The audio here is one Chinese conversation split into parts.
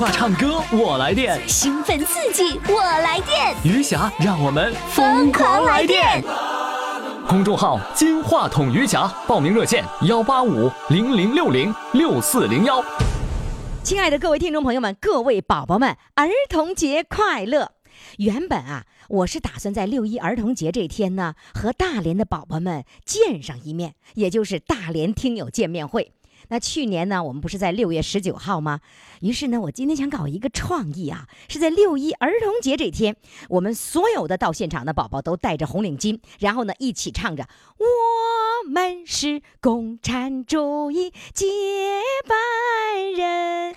话唱歌我来电，兴奋刺激我来电，余霞让我们疯狂来电。公众号“金话筒余霞”，报名热线：幺八五零零六零六四零幺。亲爱的各位听众朋友们，各位宝宝们，儿童节快乐！原本啊，我是打算在六一儿童节这天呢，和大连的宝宝们见上一面，也就是大连听友见面会。那去年呢，我们不是在六月十九号吗？于是呢，我今天想搞一个创意啊，是在六一儿童节这天，我们所有的到现场的宝宝都戴着红领巾，然后呢，一起唱着“我们是共产主义接班人”。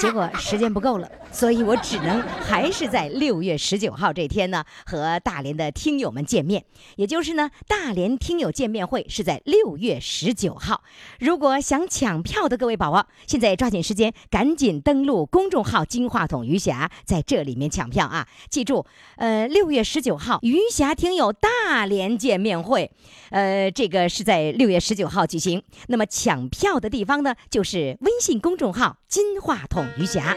结果时间不够了，所以我只能还是在六月十九号这天呢，和大连的听友们见面。也就是呢，大连听友见面会是在六月十九号。如果想抢票的各位宝宝，现在抓紧时间，赶紧登录公众号“金话筒余霞”，在这里面抢票啊！记住，呃，六月十九号余霞听友大连见面会，呃，这个是在六月十九号举行。那么抢票的地方呢，就是微信公众号“金话筒余霞”。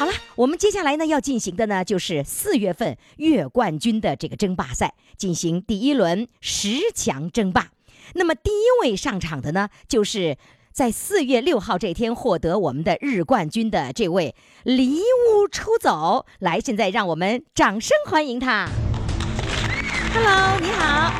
好了，我们接下来呢要进行的呢就是四月份月冠军的这个争霸赛，进行第一轮十强争霸。那么第一位上场的呢，就是在四月六号这天获得我们的日冠军的这位离屋出走。来，现在让我们掌声欢迎他。Hello，你好，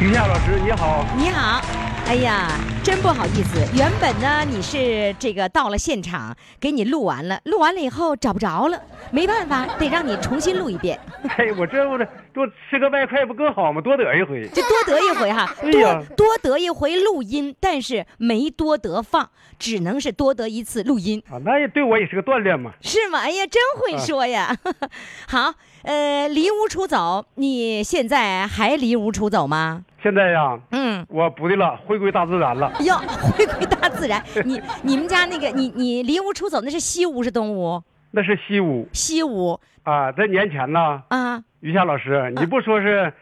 于夏老师，你好。你好。哎呀，真不好意思，原本呢你是这个到了现场，给你录完了，录完了以后找不着了，没办法，得让你重新录一遍。哎，我这不是多吃个外快不更好吗？多得一回。就多得一回哈，多多得一回录音，但是没多得放，只能是多得一次录音，啊，那也对我也是个锻炼嘛。是吗？哎呀，真会说呀！好，呃，离屋出走，你现在还离屋出走吗？现在呀，嗯。我不的了，回归大自然了。要回归大自然，你你们家那个你你离屋出走，那是西屋是东屋？那是西屋西屋啊，在年前呢，啊，于夏老师，你不说是，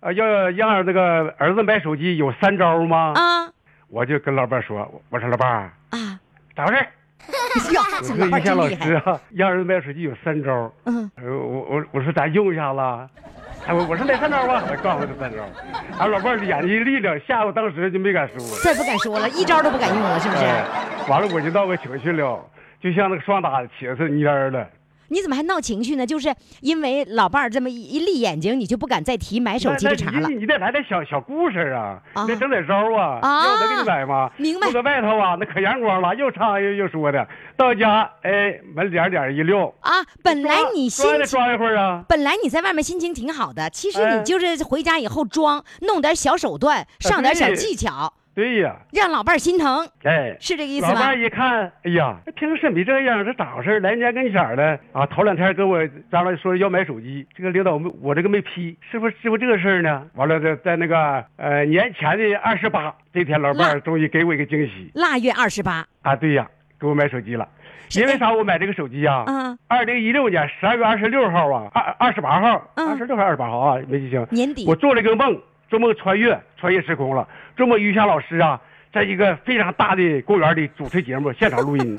呃，要让那个儿子买手机有三招吗？啊我就跟老伴儿说，我说老伴儿，啊！咋回事 我说于夏老真厉害。师啊，让儿子买手机有三招。嗯，呃我我我说咱用一下子，哎我我说哪三招吧？我 告诉他三招，俺老伴儿眼睛一立着，吓我当时就没敢说。再不敢说了，一招都不敢用了，是不是？哎，完了我就闹个情绪了，就像那个双打起来是蔫儿了。你怎么还闹情绪呢？就是因为老伴儿这么一一立眼睛，你就不敢再提买手机那这茬了你。得来点小小故事啊，得整点招啊，啊要我能给你买吗？明白我搁外头啊，那可阳光了，又唱又又说的。到家，哎，门帘帘一溜，啊，本来你心装得情，装一会儿啊。本来你在外面心情挺好的，其实哎你就是回家以后装，弄点小手段，上点小技巧，对呀，让老伴儿心疼，哎，是这个意思吧老伴儿？一看，哎呀，平时没这样，这咋回事？来年跟前儿的啊，头两天跟我张罗说要买手机，这个领导没我这个没批，是不是是不是这个事儿呢？完了，在在那个呃年前的二十八这天，老伴儿终于给我一个惊喜腊月二十八，啊！对呀，给我买手机了。因为啥？我买这个手机呀、啊，二零一六年十二月二十六号啊，二二十八号，嗯二十六还是二十八号啊？没记清。年底我做了一个梦，做梦穿越，穿越时空了。做梦于霞老师啊，在一个非常大的公园里主持节目，现场录音。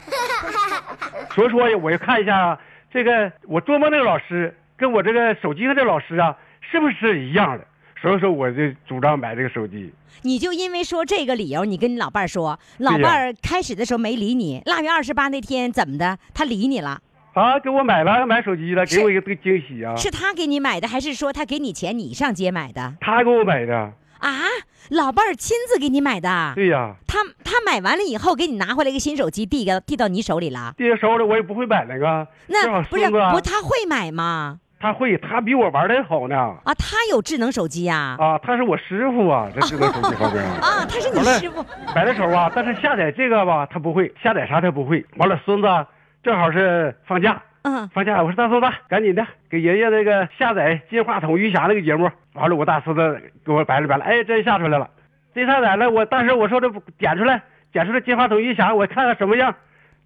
所以说，我就看一下啊这个我做梦那个老师跟我这个手机上这老师啊，是不是一样的？所以说，我就主张买这个手机。你就因为说这个理由，你跟你老伴儿说，老伴儿开始的时候没理你，腊月二十八那天怎么的？他理你了？啊，给我买了买手机了，给我一个个惊喜啊！是他给你买的，还是说他给你钱你上街买的？他给我买的，啊，老伴儿亲自给你买的？对呀。他他买完了以后，给你拿回来一个新手机，递个递到你手里了。递到手里我也不会买那个，那不是不，他会买吗？他会，他比我玩的好呢。啊，他有智能手机呀、啊，他是我师傅啊，这智能手机方面。啊，他是你师傅。买的时候啊，但是下载这个吧，他不会，下载啥他不会。完了，孙子正好是放假，嗯放假，我说大孙子，赶紧的给爷爷那个下载金话筒余霞那个节目。完了，我大孙子给我摆了摆了，哎，真下出来了，真下载了。我当时我说这不点出来，点出来金话筒余霞，我看看什么样。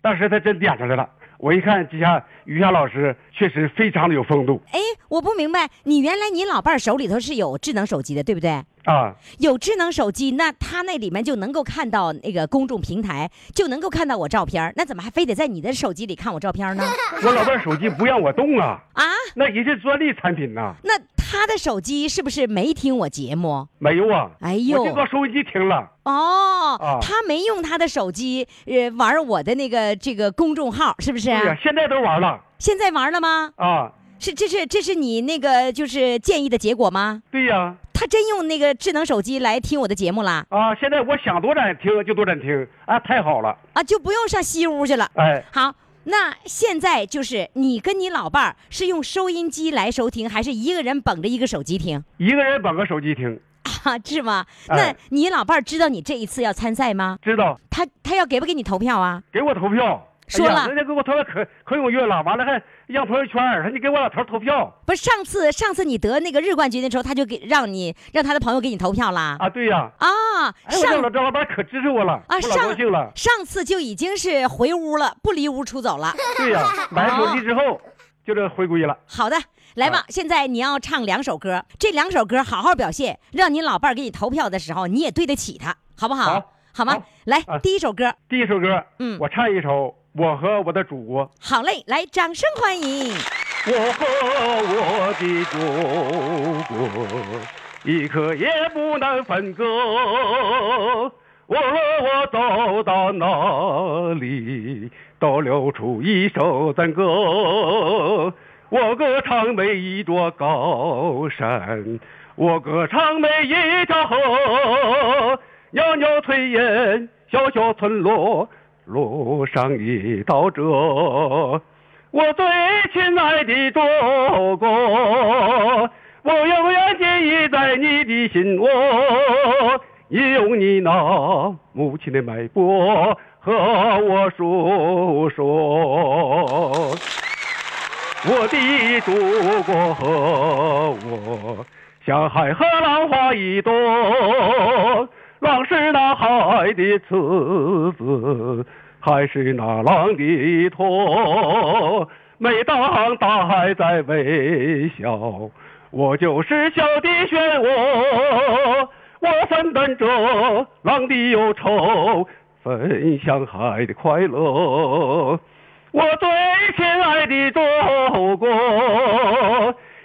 当时他真点出来了，我一看，这下于霞老师确实非常的有风度哎，我不明白，你原来你老伴手里头是有智能手机的，对不对？啊。有智能手机，那他那里面就能够看到那个公众平台，就能够看到我照片儿那怎么还非得在你的手机里看我照片呢？我老伴儿手机不让我动啊，啊，那人家专利产品呐、那他的手机是不是没听我节目？没有啊。哎呦我就搁收音机听了。哦，啊他没用他的手机呃玩我的那个这个公众号，是不是？对呀、现在都玩了现在玩了吗？啊。是，这是这是你那个就是建议的结果吗？对呀、他真用那个智能手机来听我的节目啦？啊，现在我想多点听就多点听啊，太好了。啊，就不用上西屋去了。哎，好，那现在就是你跟你老伴儿是用收音机来收听，还是一个人捧着一个手机听？一个人捧个手机听，啊，是吗？哎那你老伴儿知道你这一次要参赛吗？知道他他要给不给你投票啊？给我投票。说了哎，人家给我投票可可踊跃了，完了还让朋友圈儿，说你给我老头儿投票不是上次上次你得那个日冠军的时候，他就给让你让他的朋友给你投票啦？啊。对呀、啊，哎，我这上老赵老板可支持我了，啊我老高上兴了。上次就已经是回屋了，不离屋出走了。对呀、买手机之后就这回归了。好的，来吧，啊现在你要唱两首歌，这两首歌好好表现，让你老伴儿给你投票的时候，你也对得起他，好不好？好吗？好来，啊第一首歌，第一首歌，嗯我唱一首《我和我的祖国》。好嘞，来，掌声欢迎。我和我的祖国，一刻也不能分割。无论我走到哪里，都流出一首赞歌。我歌唱每一座高山，我歌唱每一条河，袅袅炊烟，小小村落，路上一道辙。我最亲爱的祖国，我永远记忆在你的心窝，你用你那母亲的脉搏和我诉说。我的祖国和我，像海和浪花一朵，浪是那海的赤子，海是那浪的托。每当大海在微笑，我就是小的漩涡，我分担着浪的忧愁，分享海的快乐。我最亲爱的祖国，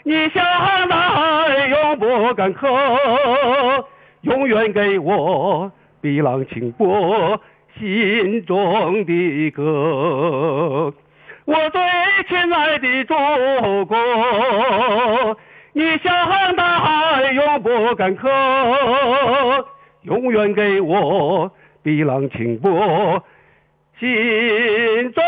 你像大海永不干涸，永远给我碧浪清波心中的歌。我最亲爱的祖国，你像大海永不干涸，永远给我碧浪清波心中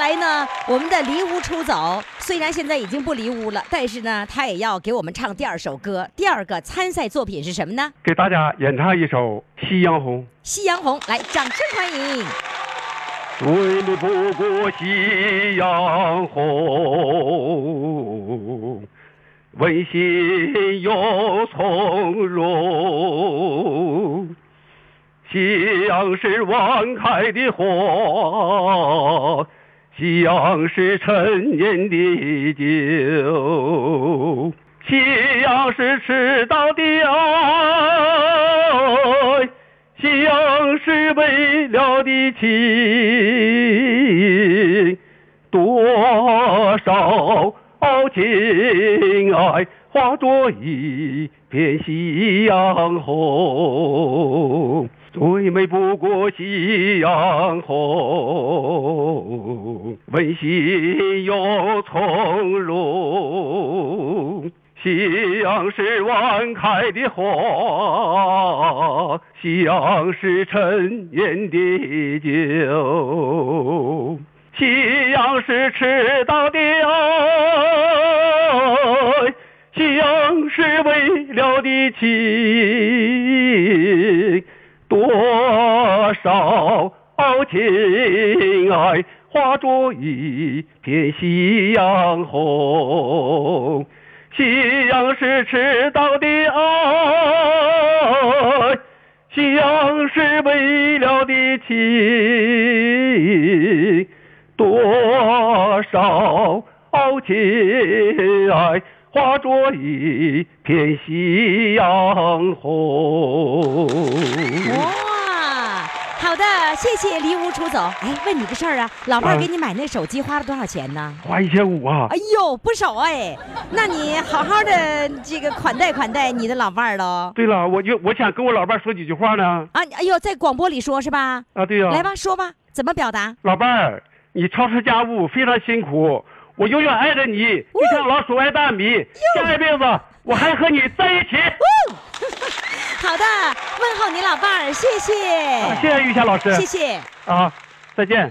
来呢，我们的离屋出走，虽然现在已经不离屋了，但是呢，他也要给我们唱第二首歌。第二个参赛作品是什么呢？给大家演唱一首《夕阳红》。夕阳红，来，掌声欢迎。最美不过夕阳红，温馨又从容。夕阳是晚开的花，夕夕阳是陈年的酒，夕阳是迟到的爱。夕阳是未了的情，多少情爱化作一片夕阳红，最美不过夕阳红，温馨又从容。夕阳是晚开的花，夕阳是陈年的酒，夕阳是迟到的爱。夕阳是为了的情，多少情爱化作一片夕阳红。夕阳是迟到的爱，夕阳是为了的情，多少情爱化作一片夕阳红。哇，好的，谢谢离屋出走。哎，问你个事儿啊，老伴儿啊给你买那手机花了多少钱呢？花一千五啊！哎呦，不少哎，那你好好的这个款待款待你的老伴儿喽。对了，我就我想跟我老伴儿说几句话呢。啊，哎呦，在广播里说是吧？啊，对呀、来吧，说吧，怎么表达？老伴儿，你操持家务非常辛苦，我永远爱着你，就像老鼠爱大米。下一辈子我还和你在一起。好的，问候你老伴儿，谢啊谢谢，谢玉霞老师谢谢。啊，再见。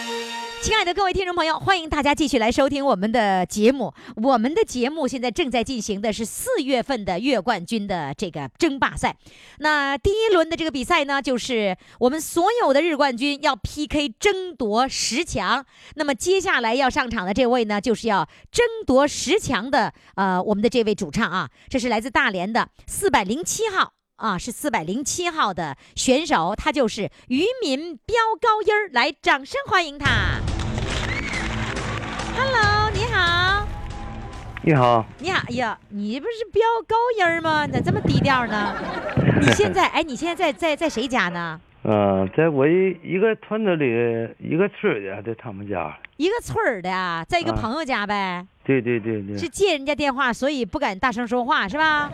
亲爱的各位听众朋友，欢迎大家继续来收听我们的节目。我们的节目现在正在进行的是四月份的月冠军的这个争霸赛。那第一轮的这个比赛呢，就是我们所有的日冠军要 PK 争夺十强。那么接下来要上场的这位呢，就是要争夺十强的呃，我们的这位主唱啊，这是来自大连的四百零七号。啊，是四百零七号的选手，他就是渔民飙高音儿，来，掌声欢迎他。Hello，你好，你好，你好，哎呀，你不是飙高音儿吗？咋这么低调呢？你现在，哎，你现在在在在谁家呢？嗯、在我一一个村子里一个村儿的，在他们家。一个村儿的啊，在一个啊朋友家呗，对对对对，是借人家电话，所以不敢大声说话是吧？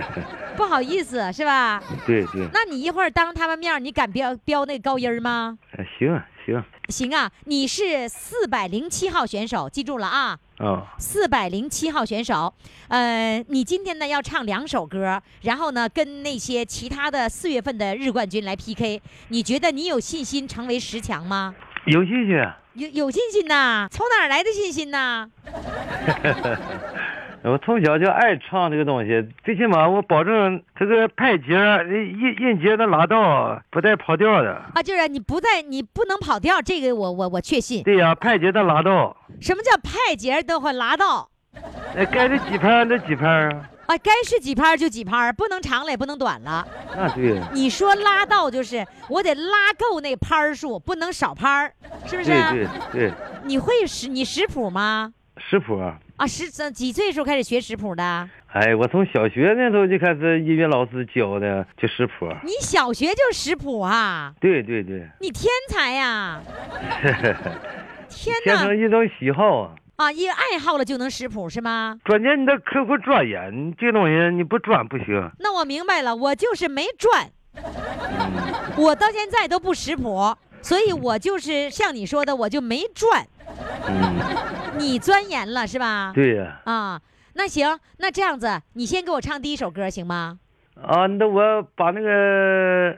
不好意思是吧？对对，那你一会儿当他们面，你敢飙飙那高音儿吗？哎行行，行啊，你是四百零七号选手，记住了啊。啊、四百零七号选手，呃，你今天呢要唱两首歌，然后呢跟那些其他的四月份的日冠军来 PK。你觉得你有信心成为十强吗？有信心。有有信心呐？从哪儿来的信心呐？我从小就爱唱这个东西，最起码我保证这个拍节、音音节的拉到不带跑调的。啊，就是你不在，你不能跑调，这个我我我确信。对呀、拍节的拉到，什么叫拍节都会拉到？那该是几拍那几拍啊？啊，该是几拍就几拍，不能长了也不能短了。那对，你说拉到就是我得拉够那拍儿数，不能少拍儿，是不是？对对对，你会识你识谱吗？识谱。啊，十几几岁时候开始学食谱的？哎，我从小学那时候就开始音乐老师教的，就食谱。你小学就食谱啊？对对对，你天才呀！天变成哪！一种喜好啊。啊，一个爱好了就能识谱是吗？关键你得刻苦钻研，这东西你不钻不行。那我明白了，我就是没转，我到现在都不识谱，所以我就是像你说的，我就没转。嗯，你钻研了是吧？对呀、啊，那行，那这样子，你先给我唱第一首歌行吗？啊。那我把那个、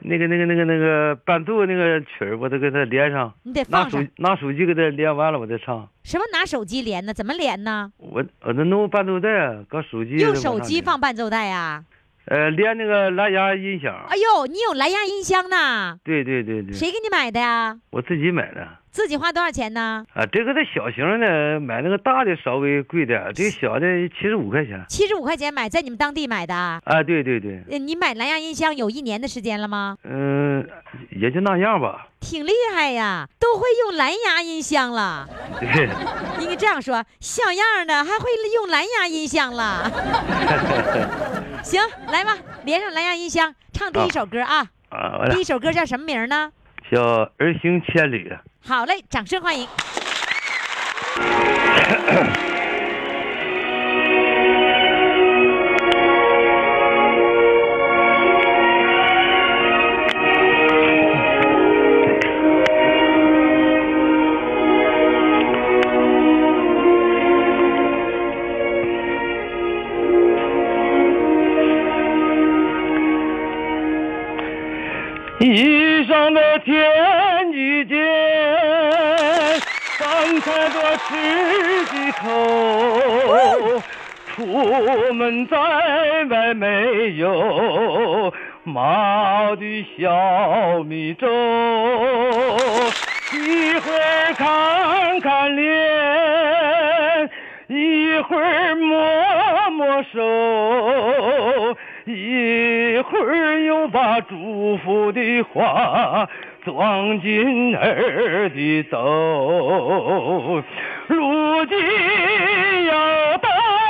那个、那个、那个、那个伴奏那个曲儿，我都给它连上。你得拿手放上。拿手机给它连完了，我再唱。什么拿手机连呢？怎么连呢？我我那弄伴奏带，搁手机用手机放。伴奏带呀、呃，连那个蓝牙音响。哎呦，你有蓝牙音箱呢？对对对对，谁给你买的呀？我自己买的。自己花多少钱呢？啊，这个它小型的，买那个大的稍微贵点，这个小的七十五块钱。七十五块钱买，在你们当地买的啊？啊，对对对，呃你买蓝牙音箱有一年的时间了吗？嗯、也就那样吧。挺厉害呀，都会用蓝牙音箱了。对，应该这样说，像样的还会用蓝牙音箱了。行，来吧，连上蓝牙音箱，唱第一首歌啊。啊，完了第一，首歌叫什么名呢？叫儿行千里。好嘞，掌声欢迎。开多吃几口。出门在外没有妈的小米粥，一会儿看看脸，一会儿摸摸手，一儿又把祝福的话装进儿的兜。如今要到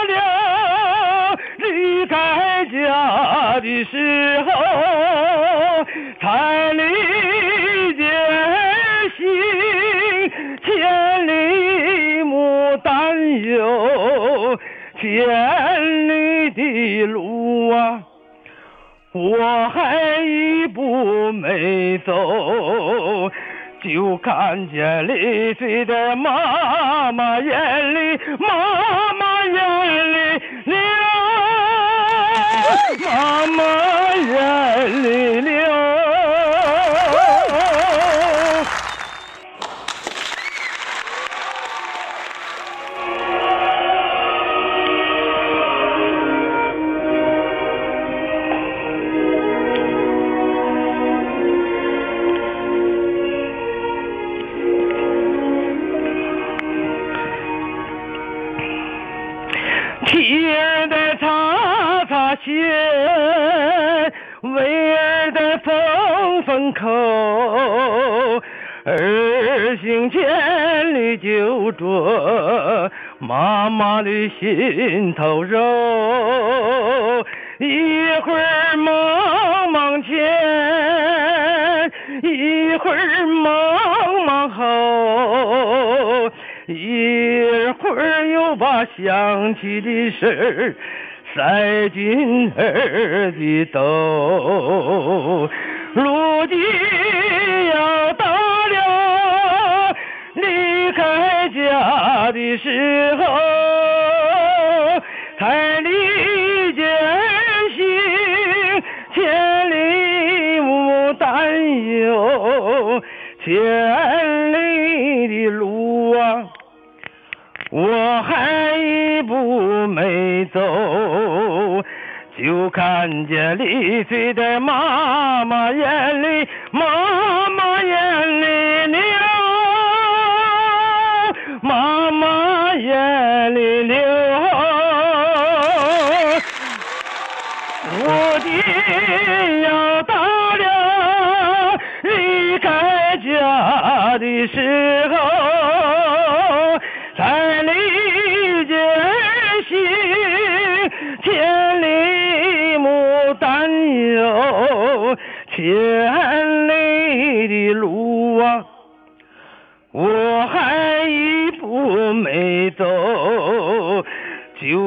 了离开家的时候，才理解心千里母担忧，千里的路。我还一步没走，就看见泪水的妈妈眼里，妈妈眼里流，妈妈眼里流。口，儿行千里就着妈妈的心头肉，一会儿忙忙前，一会儿忙忙后。一会儿又把想起的事儿塞进儿的兜，如今要到了离开家的时候，才理解心千里母担忧，千里的路啊。我还一步没走，看见离岁的妈妈眼里，妈妈眼里流，妈妈眼里流。我的要到了离开家的时候。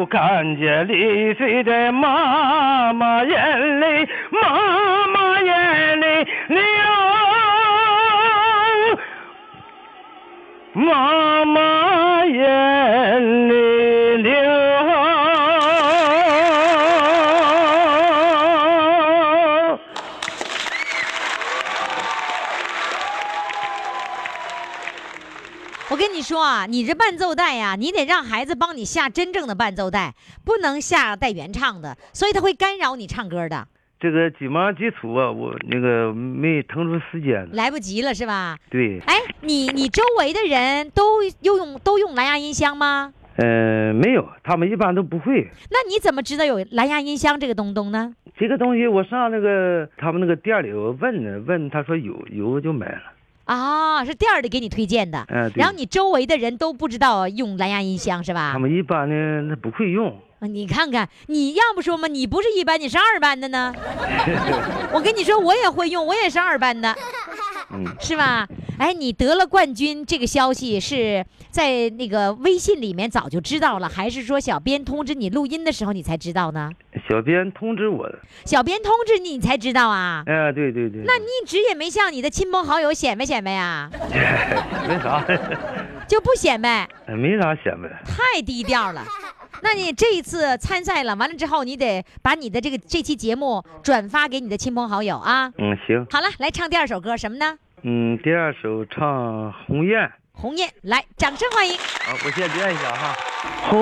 看见离岁的妈妈眼泪，妈妈眼泪流。妈妈眼里啊，你这伴奏带呀、你得让孩子帮你下真正的伴奏带，不能下带原唱的，所以他会干扰你唱歌的，这个急忙基础啊，我那个没腾出时间。来不及了是吧？对，哎，你你周围的人都又用都用蓝牙音箱吗？呃，没有，他们一般都不会。那你怎么知道有蓝牙音箱这个东东呢？这个东西我上那个他们那个店里我问呢，问他说有，有就买了。啊，是店儿里给你推荐的，哎、对然后你周围的人都不知道用蓝牙音箱是吧他？们一般呢，那不会用。啊你看看，你要不说嘛，你不是一班，你是二班的呢。我跟你说，我也会用，我也是二班的，嗯，是吧？哎，你得了冠军这个消息是在那个微信里面早就知道了，还是说小编通知你录音的时候你才知道呢？小编通知我的。小编通知你，你才知道啊？哎、对对对。那你一直也没向你的亲朋好友显摆显摆呀？没啥，就不显摆，没啥显摆。太低调了。那你这一次参赛了，完了之后，你得把你的这个这期节目转发给你的亲朋好友啊。嗯，行。好了，来唱第二首歌，什么呢？嗯，第二首唱《鸿雁》。鸿雁，来，掌声欢迎。好，我先练一下哈。鸿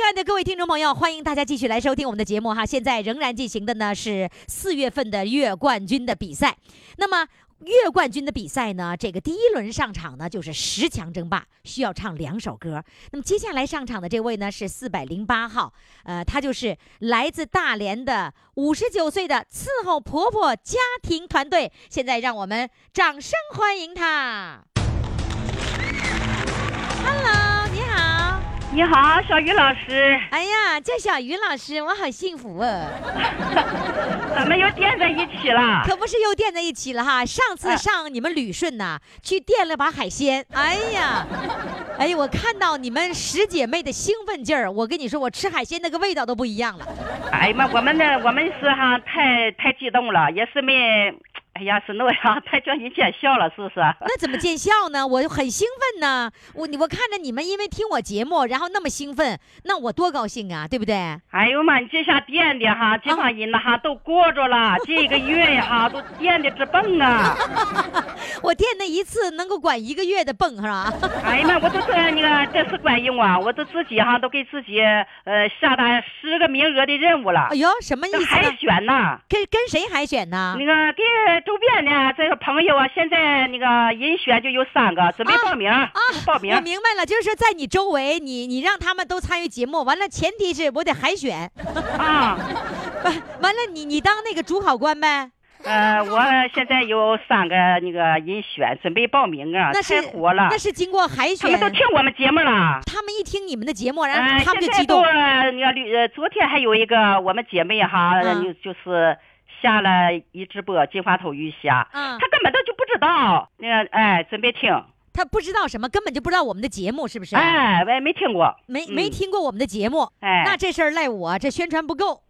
亲爱的各位听众朋友，欢迎大家继续来收听我们的节目哈。现在仍然进行的呢是四月份的月冠军的比赛。那么月冠军的比赛呢，这个第一轮上场呢就是十强争霸，需要唱两首歌。那么接下来上场的这位呢是四百零八号，呃，他就是来自大连的五十九岁的伺候婆婆家庭团队。现在让我们掌声欢迎他。Hello，你好。小雨老师，哎呀，叫小鱼老师，我好幸福啊！咱们又垫在一起了。可不是又垫在一起了哈。上次上你们旅顺呐，去垫了把海鲜。哎呀，哎呀，我看到你们十姐妹的兴奋劲儿，我跟你说，我吃海鲜那个味道都不一样了。哎呀妈，我们呢，我们是哈太太激动了，也是没，哎哎呀，是那样，他叫你见笑了，是不是？那怎么见笑呢？我很兴奋呢。我我看着你们因为听我节目，然后那么兴奋，那我多高兴啊，对不对？哎呦妈，你这下垫的哈，这帮人呐哈都过着了，这个月呀哈都垫的直蹦啊！我垫那一次能够管一个月的蹦是吧？哎呀妈，我都这那个这是管用啊！我都自己哈都给自己呃下达十个名额的任务了。哎呦，什么意思？海选呐？跟跟谁海选呢？那个给周边呢这个朋友啊，现在那个人选就有三个，准备报名啊，报名。我明白了，就是说在你周围，你你让他们都参与节目，完了前提是我得海选啊，完完了你你当那个主考官呗。呃，我现在有三个那个人选，准备报名啊，太火了。那是经过海选，他们都听我们节目了。他们一听你们的节目，然后他们就激动。那个呃，昨天还有一个我们姐妹哈，就就是下了一直播金花头鱼虾，他根本他就不知道，那个哎，准备听。他不知道什么，根本就不知道我们的节目是不是？哎，我也没听过，没没听过我们的节目。哎，那这事儿赖我，这宣传不够。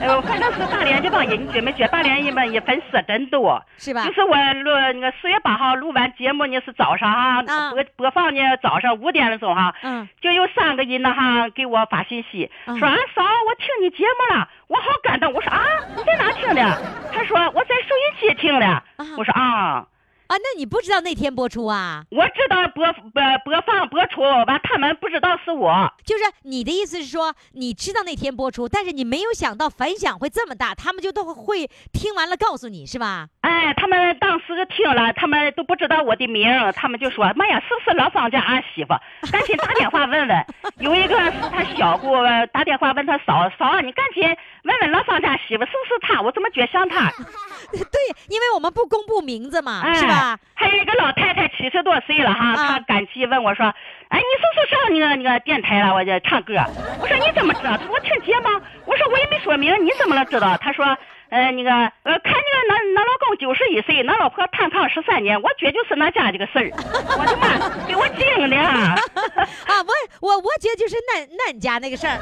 哎呦，反正是大连这帮人，你觉没觉？大连人们也粉丝真多，是吧？就是我录那个四月八号录完节目呢，是早上哈播播放呢，早上五点的钟哈，嗯，就有三个人呢哈给我发信息，说啊嫂，我听你节目了，我好感动。我说啊，你在哪听的？他说我在收音机听的。我说啊。啊，那你不知道那天播出啊？我知道播播播放播出，完他们不知道是我。就是你的意思是说，你知道那天播出，但是你没有想到反响会这么大，他们就都会听完了告诉你是吧？哎，他们当时听了，他们都不知道我的名，他们就说：“妈呀，是不是老方家儿媳妇？赶紧打电话问问。”有一个是他小姑打电话问他嫂嫂，你赶紧问问老方家媳妇是不是她？我怎么觉像她？对，因为我们不公布名字嘛，是吧？还有一个老太太七十多岁了哈，她赶集问我说：“哎，你是不是上那个那个电台了？我就唱歌。”我说：“你怎么知道？”他说：“我听节目。”我说：“我也没说明，你怎么能知道？”他说。呃，那个，呃，看那个，那那老公九十一岁，那老婆瘫炕十三年，我觉就是那家这个事儿。我的妈，给我惊的！啊，我我我觉得就是恁恁家那个事儿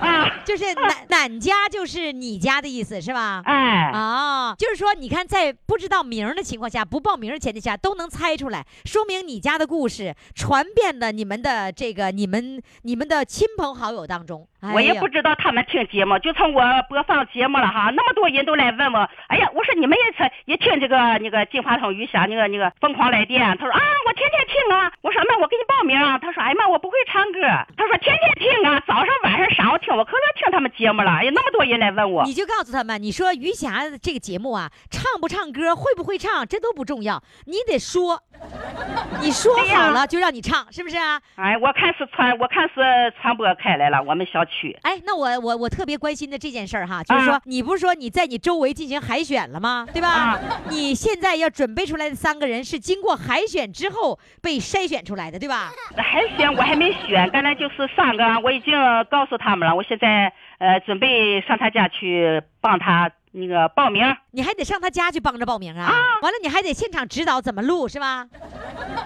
啊，就是恁恁家就是你家的意思是吧？哎，啊，就是说，你看在不知道名的情况下，不报名的前提下都能猜出来，说明你家的故事传遍了你们的这个你们你们的亲朋好友当中。我也不知道他们听节目，就从我播放节目了哈，那么多人都来问我，哎呀，我说你们也听也听这个那个金话筒鱼霞那个那个疯狂来电，他说啊，我天天听啊，我说妈我给你报名啊，他说哎呀妈，我不会唱歌，他说天天听啊，早上晚上上午听，我可乐听他们节目了，哎呀，那么多人来问我，你就告诉他们，你说鱼霞这个节目啊，唱不唱歌，会不会唱，这都不重要，你得说，你说好了就让你唱，是不是啊？哎，我看是传，我看是传播开来了，我们小。去哎，那我我我特别关心的这件事儿哈，就是说你不是说你在你周围进行海选了吗？对吧？你现在要准备出来的三个人是经过海选之后被筛选出来的，对吧？海选我还没选，刚才就是三个，我已经告诉他们了，我现在呃准备上他家去帮他。那个报名，你还得上他家去帮着报名啊！啊，完了你还得现场指导怎么录是吧？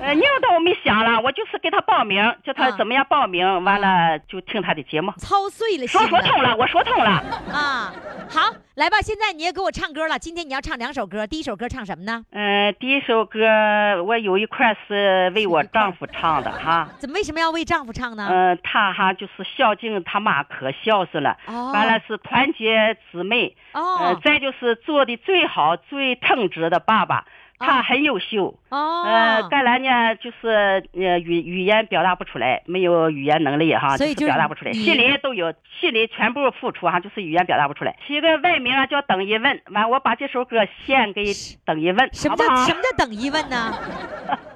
呃，那倒我没想了，我就是给他报名，叫他怎么样报名，完了就听他的节目。操碎了心。说说通了，我说通了。啊，好，来吧，现在你也给我唱歌了。今天你要唱两首歌，第一首歌唱什么呢？嗯，第一首歌我有一块是为我丈夫唱的哈。怎么为什么要为丈夫唱呢？嗯，他哈就是孝敬他妈可孝顺了，完了是团结姊妹。哦。再就是做的最好、最称职的爸爸，他很优秀。哦，呃，干兰呢，就是呃语语言表达不出来，没有语言能力哈，就是表达不出来，心里都有，心里全部付出哈，就是语言表达不出来。起个外名啊，叫等一问，完我把这首歌献给等一问，什么叫什么叫等一问呢？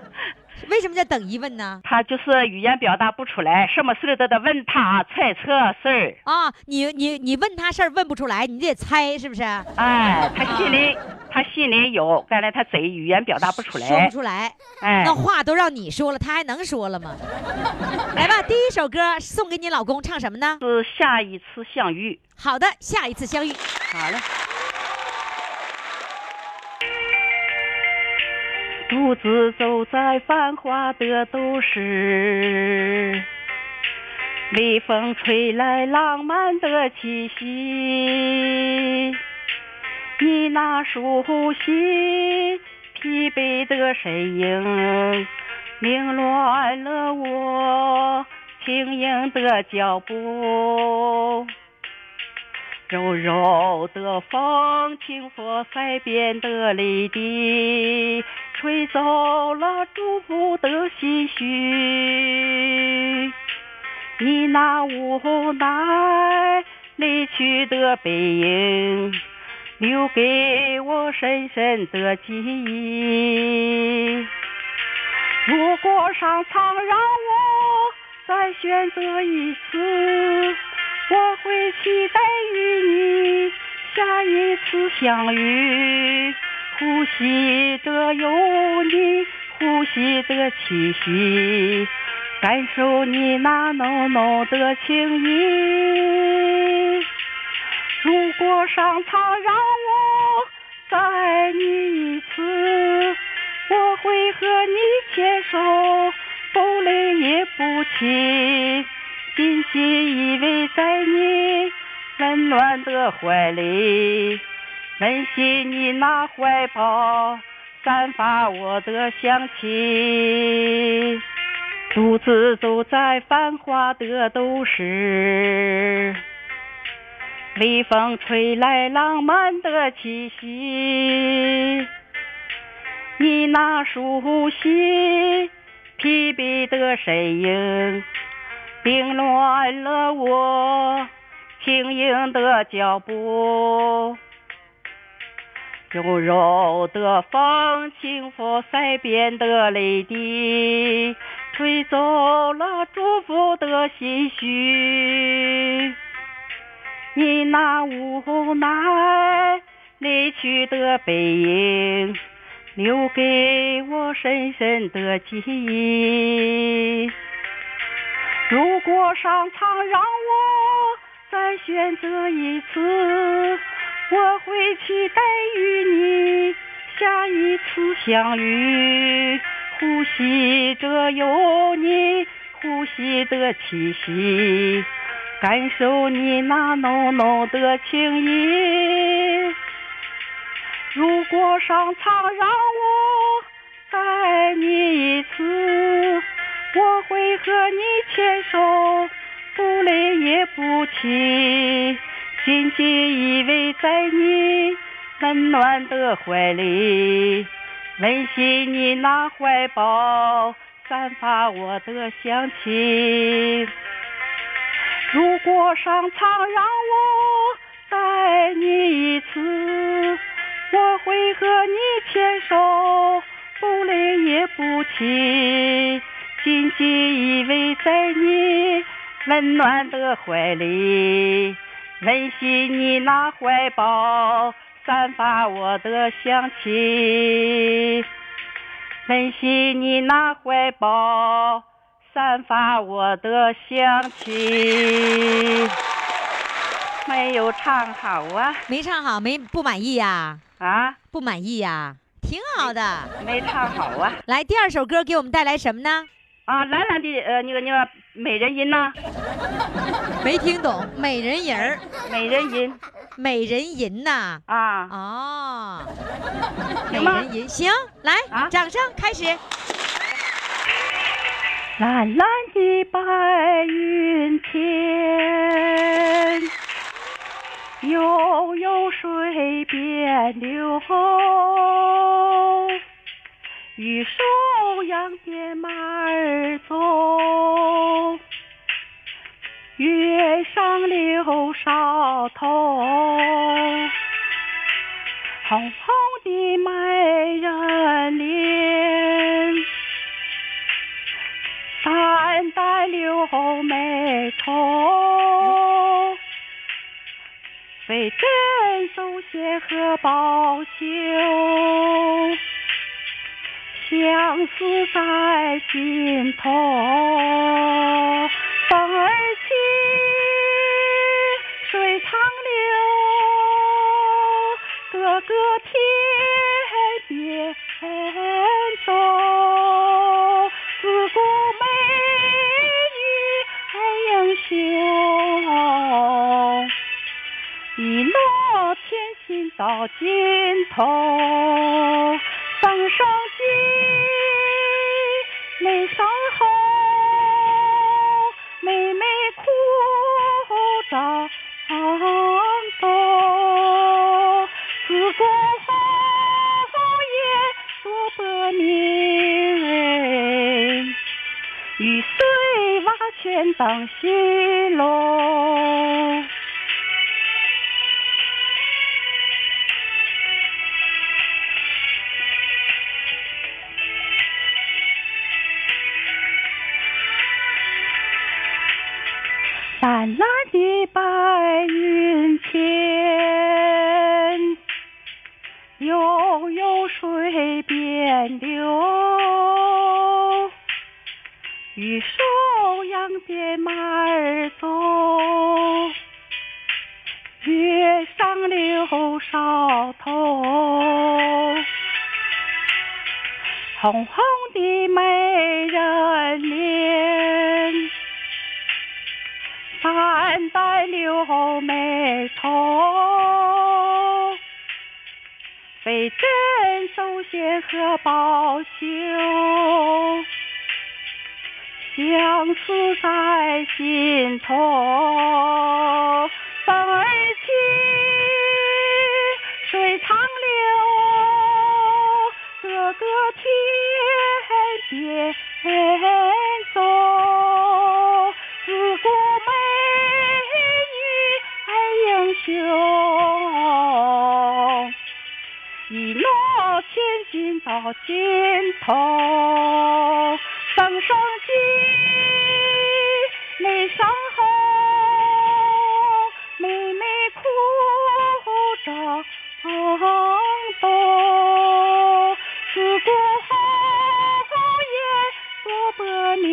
为什么叫等一问呢？他就是语言表达不出来，什么事儿都得问他猜测事儿啊。你你你问他事儿问不出来，你得猜是不是？哎，他心里他心里有，刚才他嘴语言表达不出来，说不出来。哎，那话都让你说了，他还能说了吗？来吧，第一首歌送给你老公，唱什么呢？是下一次相遇。好的，下一次相遇。好了。独自走在繁华的都市，微风吹来浪漫的气息。你那熟悉疲惫的身影，凌乱了我轻盈的脚步。柔柔的风，轻拂腮边的泪滴，吹走了祝福的心绪。你那无奈离去的背影，留给我深深的记忆。如果上苍让我再选择一次，我会期待与你下一次相遇，呼吸着有你呼吸的气息，感受你那浓浓的情意。如果上苍让我再爱你一次，我会和你牵手，不累也不弃。紧紧依偎在你温暖的怀里，温馨你那怀抱散发我的香气。独自走在繁华的都市，微风吹来浪漫的气息。你那熟悉疲惫的身影。凌乱了我轻盈的脚步，柔柔的风轻拂腮边的泪滴，吹走了祝福的心绪。你那无奈离去的背影，留给我深深的记忆。如果上苍让我再选择一次，我会期待与你下一次相遇，呼吸着有你呼吸的气息，感受你那浓浓的情意。如果上苍让我再爱你一次。我会和你牵手，不累也不弃，紧紧依偎在你温暖的怀里，温馨你那怀抱散发我的香气。如果上苍让我再爱你一次，我会和你牵手，不累也不弃。紧紧依偎在你温暖的怀里，温馨你那怀抱散发我的香气，温馨你那怀抱散发我的香气。没有唱好啊！没唱好，没不满意呀？啊，不满意呀？挺好的。没唱好啊！来，第二首歌给我们带来什么呢？啊，兰兰的呃那个那个美人音呐，没听懂，美人吟儿，美人音，美人吟呐，啊，哦，美行吗？人吟，行，来，啊？掌声开始。蓝蓝的白云天，悠悠水边流。玉手扬鞭马儿走，月上柳梢头，红红的美人脸，淡淡柳眉头，飞针走线和宝绣。相思在心头，风儿起，水长流，哥哥天边走，自古美女英雄，一诺千金到尽头，边流。玉手扬鞭马儿走，月上柳梢头，红红的美人脸。手线和宝绣，相思在心头。到尽头，声声急，泪声后，妹妹哭着走，自古红颜多薄命。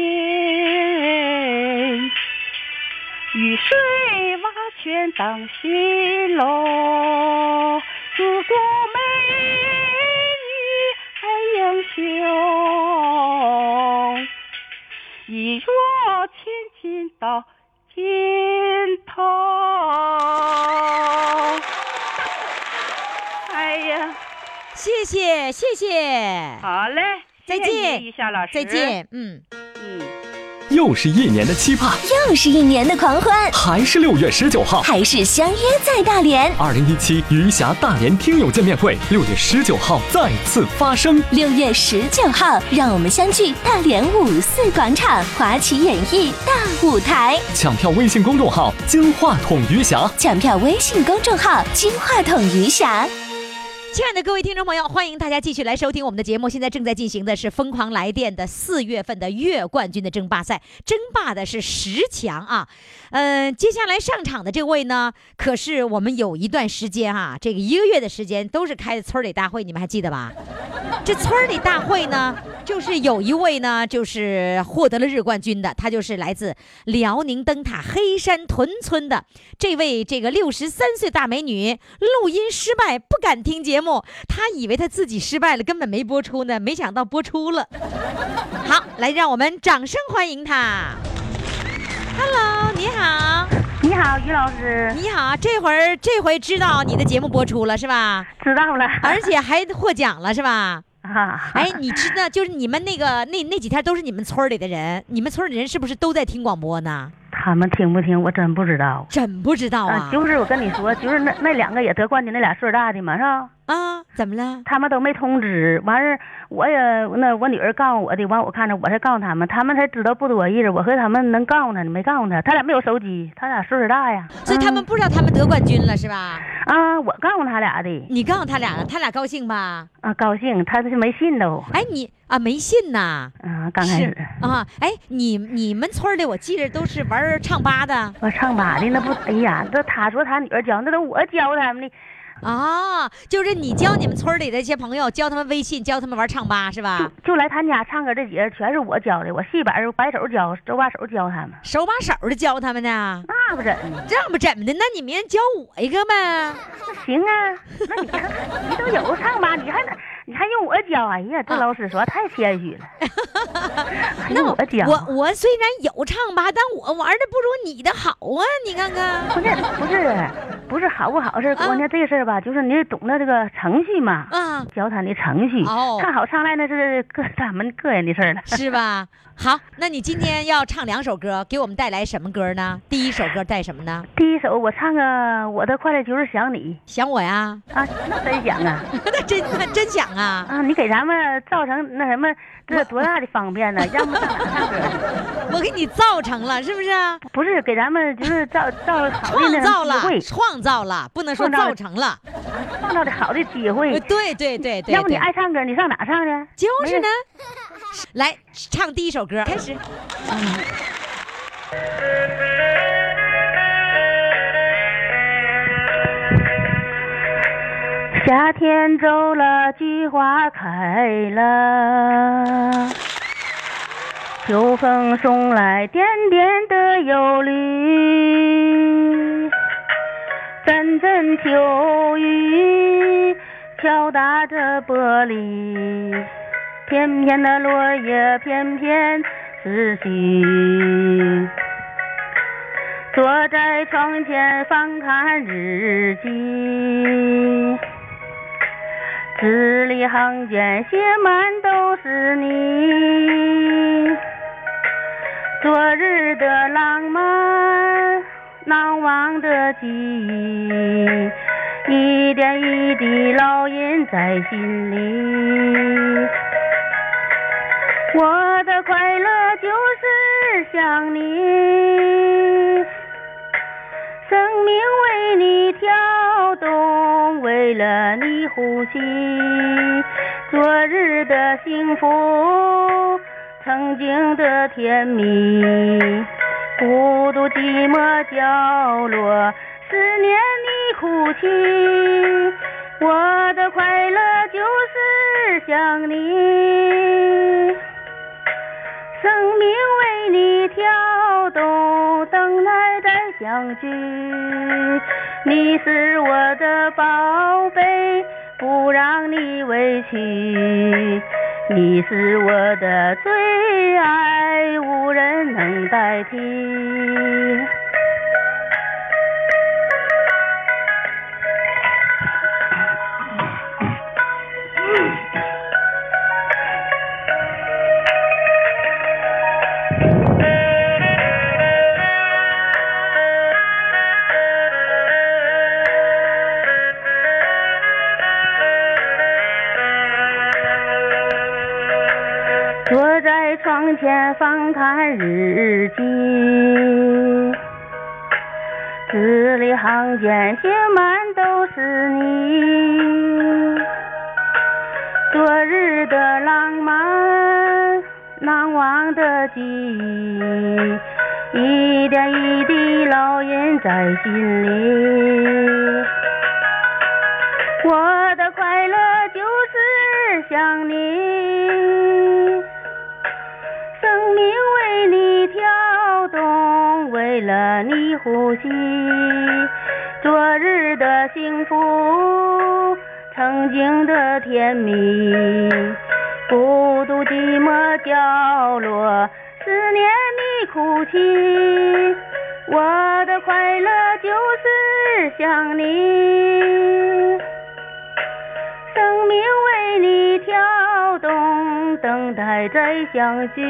雨水瓦全当西楼，谢谢谢谢，好嘞，再谢谢见你玉霞老师，再。见，嗯。嗯。又是一年的期盼，又是一年的狂欢，还是六月十九号，还是相约在大连。二零一七余霞大连听友见面会，六月十九号再次发生。六月十九号，让我们相聚大连五四广场华旗演艺大舞台。抢票微信公众号“金话筒余霞抢票微信公众号“金话筒余霞”。亲爱的各位听众朋友，欢迎大家继续来收听我们的节目。现在正在进行的是《疯狂来电》的四月份的月冠军的争霸赛，争霸的是十强啊。嗯、接下来上场的这位呢，可是我们有一段时间啊，这个一个月的时间都是开的村里大会，你们还记得吧？这村里大会呢，就是有一位呢，就是获得了日冠军的，他就是来自辽宁灯塔黑山屯村的这位这个六十三岁大美女，录音失败，不敢听节目，她以为她自己失败了，根本没播出呢，没想到播出了。好，来让我们掌声欢迎她。Hello，你好，你好，于老师，你好，这会儿这回知道你的节目播出了是吧？知道了。而且还获奖了是吧？啊，哎，你知道，就是你们那个那那几天都是你们村里的人，你们村里人是不是都在听广播呢？他们听不听，我真不知道。真不知道啊！就是我跟你说，就是那那两个也得冠军，那俩岁数大的嘛，是吧？啊，怎么了？他们都没通知，完事儿我也那我女儿告诉我的，完我看着我才告诉他们，他们才知道不多意思。我和他们能告诉他，你没告诉他，他俩没有手机，他俩岁数大呀，所以他们不知道他们得冠军了是吧？啊，我告诉他俩的，你告诉他俩了，他俩高兴吧？啊，高兴，他是没信都，哎，你啊没信呐？啊，刚开始啊，哎，你你们村里我记着都是玩唱吧的我唱吧的那不，哎呀，这他说他女儿教，那都我教他们的，啊，就是你教你们村里的一些朋友，教他们微信，教他们玩唱吧是吧？就来他家唱歌这几个全是我教的，我戏板白手教，手把手教他们，手把手的教他们呢，那不怎么。这不怎么的？那你明天教我一个呗？行啊，那你看你都有唱吧，你还你还用我教？哎呀，这老师说太谦虚了，还用我教？我我虽然有唱吧，但我玩的不如你的好啊！你看看，不是不是不是好不好事儿，关键这事儿吧，就是你懂得这个程序嘛，啊，教他的程序。哦唱好唱赖那是个咱们个人的事儿了。是吧？好，那你今天要唱两首歌，给我们带来什么歌呢？第一首歌带什么呢？第一首我唱个《我的快乐就是想你想我呀？》啊，那真想啊 那真那真想啊！啊！你给咱们造成那什么，这多大的方便呢？让我们上哪唱歌去？我给你造成了，是不是？不是给咱们就是造造好的创造了创造了，不能说造成了。创造的好的机呃会。对对对对，要不你爱唱歌，你上哪唱去？就是呢。来唱第一首歌，开始。夏天走了，菊花开了，秋风送来点点的忧虑，阵阵秋雨敲打着玻璃，片片的落叶片片思绪。坐在窗前翻看日记，字里行间写满都是你。昨日的浪漫，难忘的记忆，一点一滴烙印在心里。我的快乐就是想你，生命为你跳动，为了你呼吸。昨日的幸福，曾经的甜蜜，孤独寂寞角落，思念你哭泣。我的快乐就是想你。生命为你跳动，等待再相聚。你是我的宝贝，不让你委屈。你是我的最爱，无人能代替。翻看日记，字里行间写满都是你。昨日的浪漫，难忘的记忆，一点一滴烙印在心里。我的快乐就是想你，为了你呼吸。昨日的幸福，曾经的甜蜜，孤独寂寞角落，思念你哭泣。我的快乐就是想你。生命为你跳动，等待再相聚。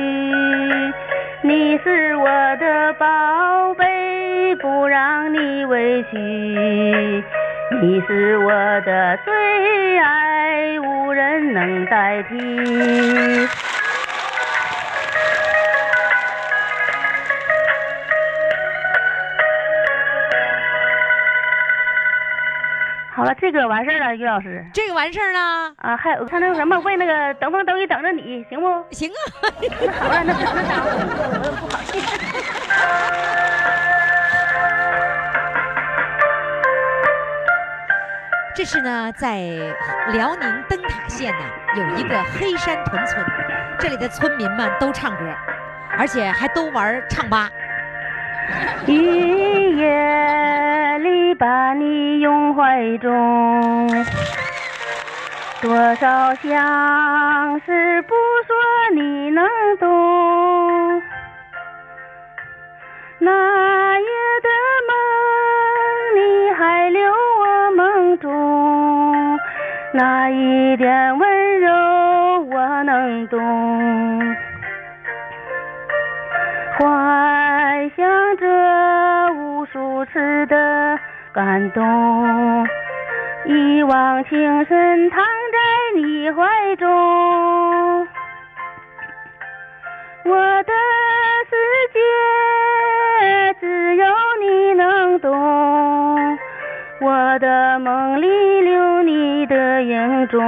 你是我的宝贝，不让你委屈。你是我的最爱，无人能代替。这个完事儿了，于老师。这个完事儿了，啊，还有他那个什么，为那个等风等雨等着你，行不？行啊。那好了，那那啥，我不好意思。这是呢，在辽宁灯塔县呢有一个黑山屯村，这里的村民们都唱歌，而且还都玩唱吧。一夜里把你拥怀中多少相思不说你能懂那夜的梦你还留我梦中那一点温柔我能懂。幻想着数次的感动，一往情深躺在你怀中，我的世界只有你能懂。我的梦里留你的影踪。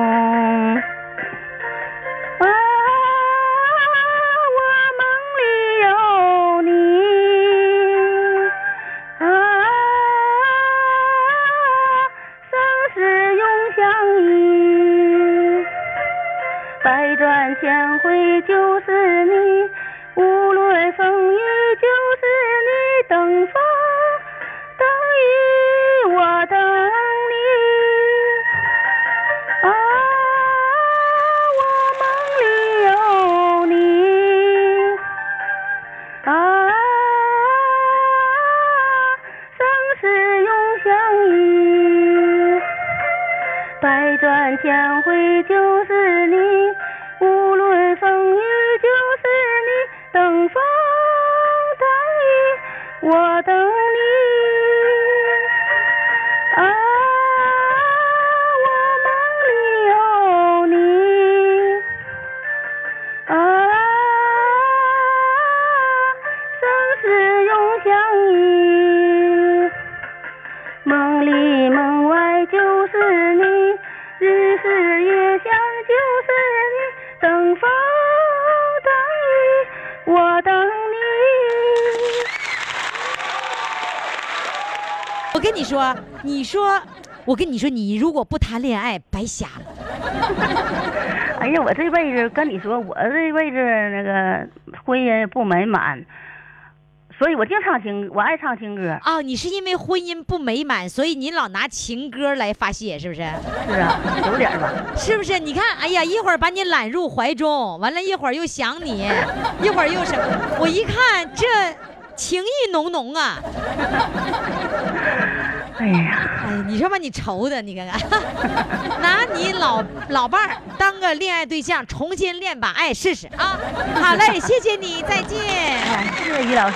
相会就是你。我跟你说，你说，我跟你说，你如果不谈恋爱，白瞎了。哎呀，我这辈子跟你说，我这辈子那个婚姻不美满，所以我净唱情，我爱唱情歌。哦，你是因为婚姻不美满，所以你老拿情歌来发泄，是不是？是啊，有点儿吧。是不是？你看，哎呀，一会儿把你揽入怀中，完了，一会儿又想你，一会儿又什么？我一看这情意浓浓啊！哎呀，哎，你说把你愁的，你看看，拿你老老伴儿当个恋爱对象，重新恋把爱试试啊！好嘞，谢谢你，再见。哎，谢谢于老师。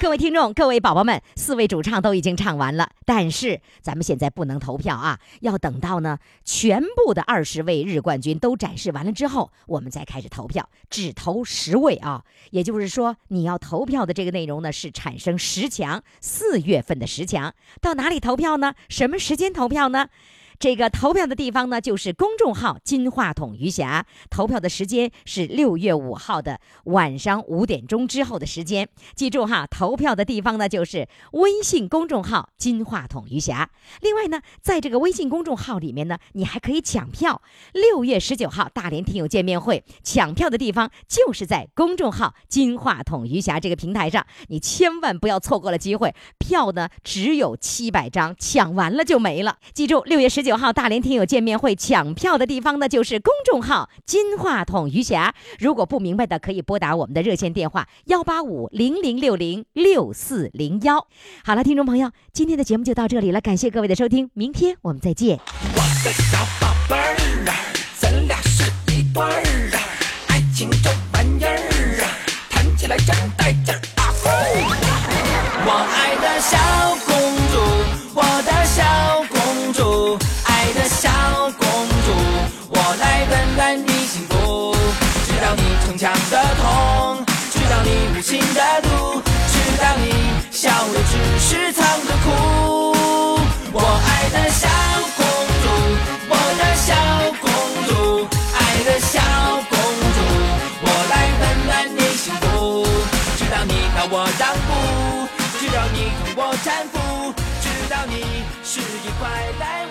各位听众，各位宝宝们，四位主唱都已经唱完了，但是咱们现在不能投票啊，要等到呢全部的二十位日冠军都展示完了之后，我们再开始投票，只投十位啊。也就是说，你要投票的这个内容呢是产生十强，四月份的十强，到哪里投票呢？什么时间投票呢？这个投票的地方呢，就是公众号“金话筒余霞”。投票的时间是六月五号的晚上五点钟之后的时间。记住哈，投票的地方呢，就是微信公众号“金话筒余霞”。另外呢，在这个微信公众号里面呢，你还可以抢票。六月十九号大连听友见面会，抢票的地方就是在公众号“金话筒余霞”这个平台上，你千万不要错过了机会。票呢只有七百张，抢完了就没了。记住，六月十九号大连听友见面会抢票的地方呢，就是公众号“金话筒余霞”。如果不明白的，可以拨打我们的热线电话幺八五零零六零六四零幺。好了，听众朋友，今天的节目就到这里了，感谢各位的收听，明天我们再见。我的小宝贝儿啊，咱俩是一对儿啊，爱情这玩意儿啊，谈起来真带劲儿啊！我爱的小强的痛，知道你无情的毒，知道你笑的只是藏着哭。我爱的小公主，我的小公主，爱的小公主，我来温暖你幸福。知道你让我让步，知道你同我搀扶，知道你是一块在我怀中。